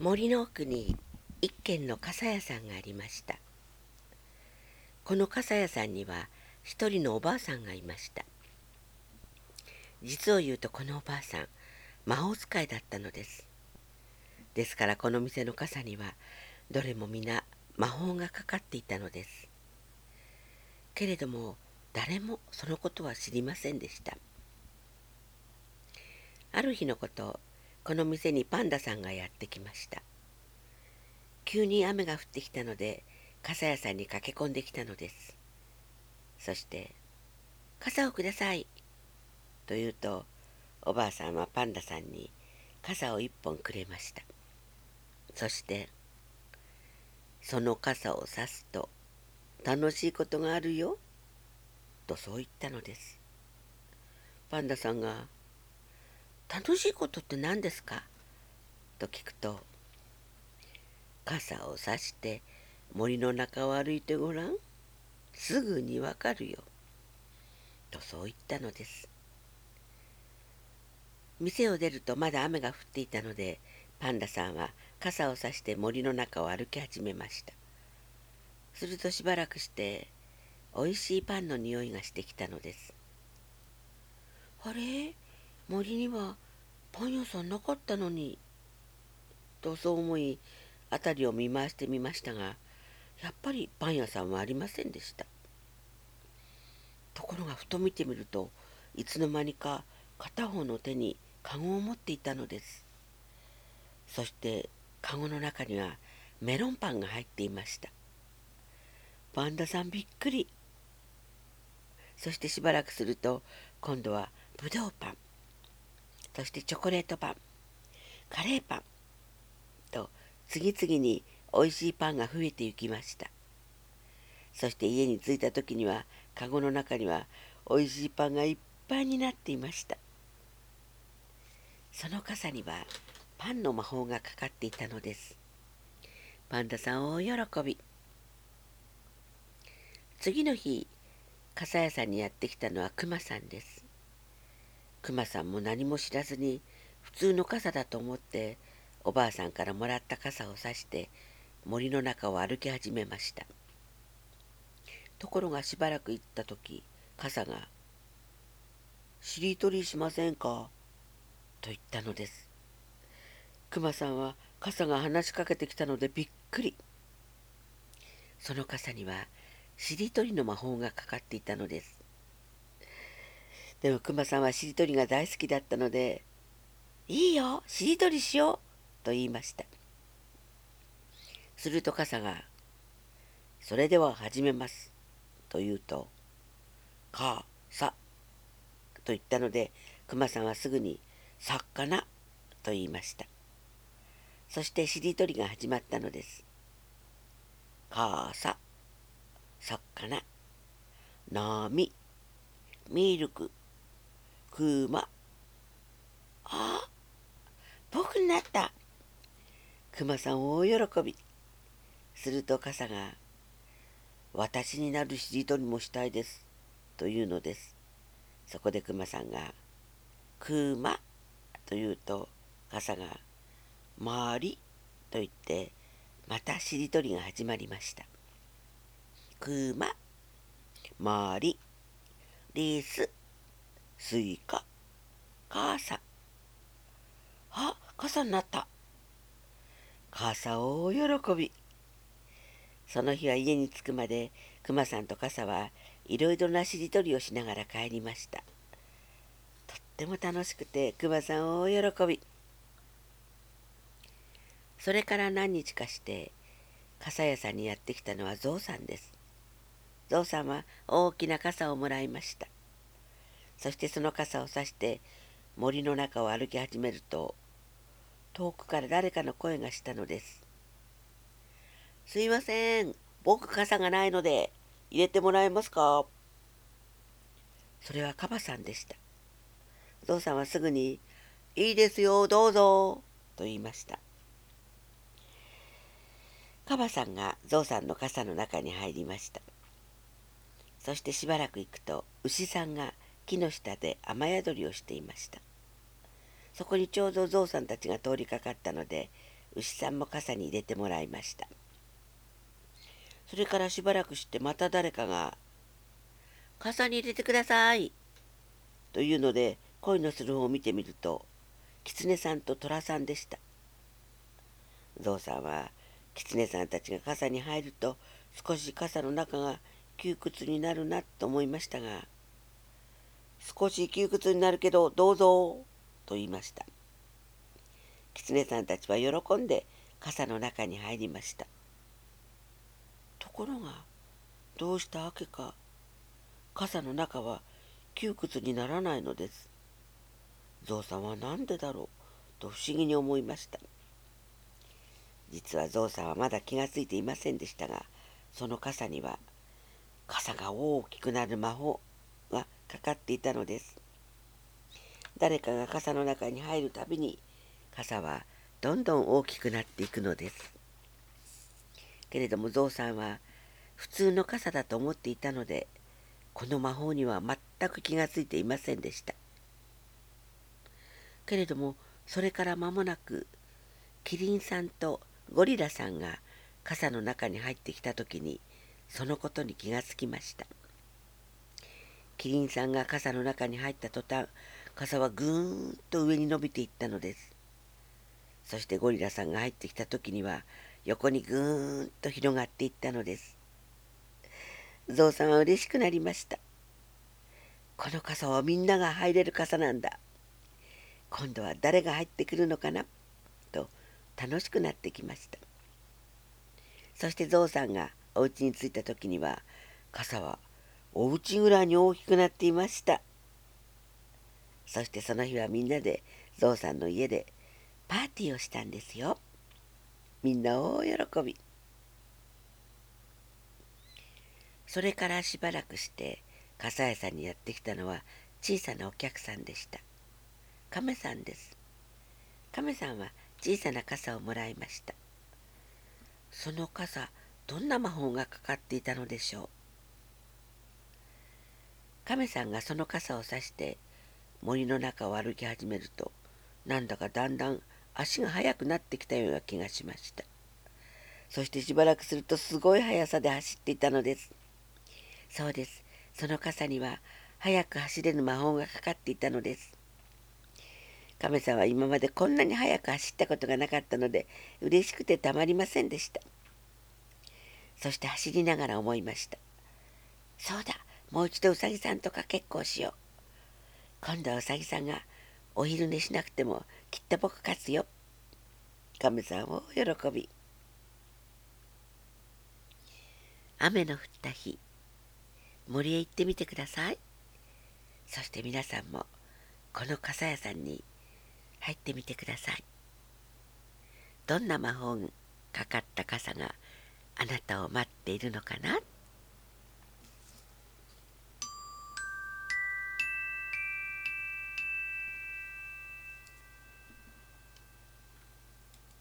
森の奥に一軒の傘屋さんがありました。この傘屋さんには一人のおばあさんがいました。実を言うとこのおばあさん魔法使いだったのです。ですからこの店の傘にはどれも皆魔法がかかっていたのです。けれども誰もそのことは知りませんでした。ある日のことこの店にパンダさんがやってきました。急に雨が降ってきたので傘屋さんに駆け込んできたのです。そして「傘をください」と言うとおばあさんはパンダさんに傘を一本くれました。そして「その傘を差すと楽しいことがあるよ」とそう言ったのです。パンダさんが「楽しいことって何ですか?」と聞くと「傘を差して森の中を歩いてごらん。すぐにわかるよ」とそう言ったのです。店を出るとまだ雨が降っていたのでパンダさんは傘をさして森の中を歩き始めました。するとしばらくしておいしいパンの匂いがしてきたのです。あれ？森にはパン屋さんなかったのにとそう思い辺りを見回してみましたがやっぱりパン屋さんはありませんでした。ところがふと見てみるといつの間にか片方の手にカゴを持っていたのです。そしてカゴの中にはメロンパンが入っていました。パンダさんびっくり。そしてしばらくすると今度はブドウパン。そしてチョコレートパンカレーパンと次々においしいパンが増えていきました。そして家に着いた時にはカゴの中にはおいしいパンがいっぱいになっていました。その傘にはパンの魔法がかかっていたのです。パンダさん大喜び。次の日傘屋さんにやってきたのはクマさんです。クマさんも何も知らずに普通の傘だと思っておばあさんからもらった傘をさして森の中を歩き始めました。ところがしばらく行った時傘が「しりとりしませんか?」と言ったのです。クマさんは傘が話しかけてきたのでびっくり。その傘にはしりとりの魔法がかかっていたのです。でもクマさんはしりとりが大好きだったので「いいよしりとりしよう」と言いました。すると傘が「それでは始めます」と言うと「かさ」と言ったのでクマさんはすぐに作家なと言いました。そしてしりとりが始まったのです。かさ作家な波ミルククマあ僕になった。クマさん大喜び。すると傘が「私になるしりとりもしたいです」というのです。そこでクマさんが「クマ」と言うと傘が「まり」と言ってまたしりとりが始まりました。くま、まり、リス、スイカ、傘。あ、傘になった。傘大喜び。その日は家に着くまで、くまさんと傘はいろいろなしりとりをしながら帰りました。とっても楽しくて熊さん大喜びそれから何日かして傘屋さんにやってきたのはゾウさんですゾウさんは大きな傘をもらいましたそしてその傘を差して森の中を歩き始めると遠くから誰かの声がしたのですすいません僕傘がないので入れてもらえますか？それはカバさんでしたゾウさんはすぐに「いいですよどうぞ」と言いました。カバさんがゾウさんの傘の中に入りました。そしてしばらく行くと牛さんが木の下で雨宿りをしていました。そこにちょうどゾウさんたちが通りかかったので牛さんも傘に入れてもらいました。それからしばらくしてまた誰かが「傘に入れてください」というので恋のする方を見てみると狐さんと虎さんでした。ゾウさんは狐さんたちが傘に入ると少し傘の中が窮屈になるなと思いましたが少し窮屈になるけどどうぞと言いました。狐さんたちは喜んで傘の中に入りました。ところがどうしたわけか。傘の中は窮屈にならないのです。ゾウさんは何でだろうと不思議に思いました。実はゾウさんはまだ気がついていませんでしたがその傘には傘が大きくなる魔法かかっていたのです。誰かが傘の中に入るたびに傘はどんどん大きくなっていくのです。けれどもゾウさんは普通の傘だと思っていたのでこの魔法には全く気がついていませんでした。けれどもそれから間もなくキリンさんとゴリラさんが傘の中に入ってきた時にそのことに気がつきました。キリンさんが傘の中に入った途端傘はぐーんと上に伸びていったのです。そしてゴリラさんが入ってきた時には横にぐーんと広がっていったのです。ゾウさんは嬉しくなりました。この傘はみんなが入れる傘なんだ。今度は誰が入ってくるのかな？と楽しくなってきました。そしてゾウさんがお家に着いた時には傘はお家ぐらいに大きくなっていました。そしてその日はみんなでゾウさんの家でパーティーをしたんですよ。みんな大喜び。それからしばらくして傘屋さんにやってきたのは小さなお客さんでした。亀さんです。亀さんは小さな傘をもらいました。その傘どんな魔法がかかっていたのでしょう？亀さんがその傘をさして森の中を歩き始めるとなんだかだんだん足が速くなってきたような気がしました。そしてしばらくするとすごい速さで走っていたのです。そうです。その傘には速く走れる魔法がかかっていたのです。亀さんは今までこんなに速く走ったことがなかったので嬉しくてたまりませんでした。そして走りながら思いました。そうだ。もう一度うさぎさんとか結構しよう。今度はうさぎさんがお昼寝しなくてもきっと僕勝つよ。亀さんを喜び。雨の降った日。森へ行ってみてください。そして皆さんもこの傘屋さんに入ってみてください。どんな魔法がかかった傘があなたを待っているのかな？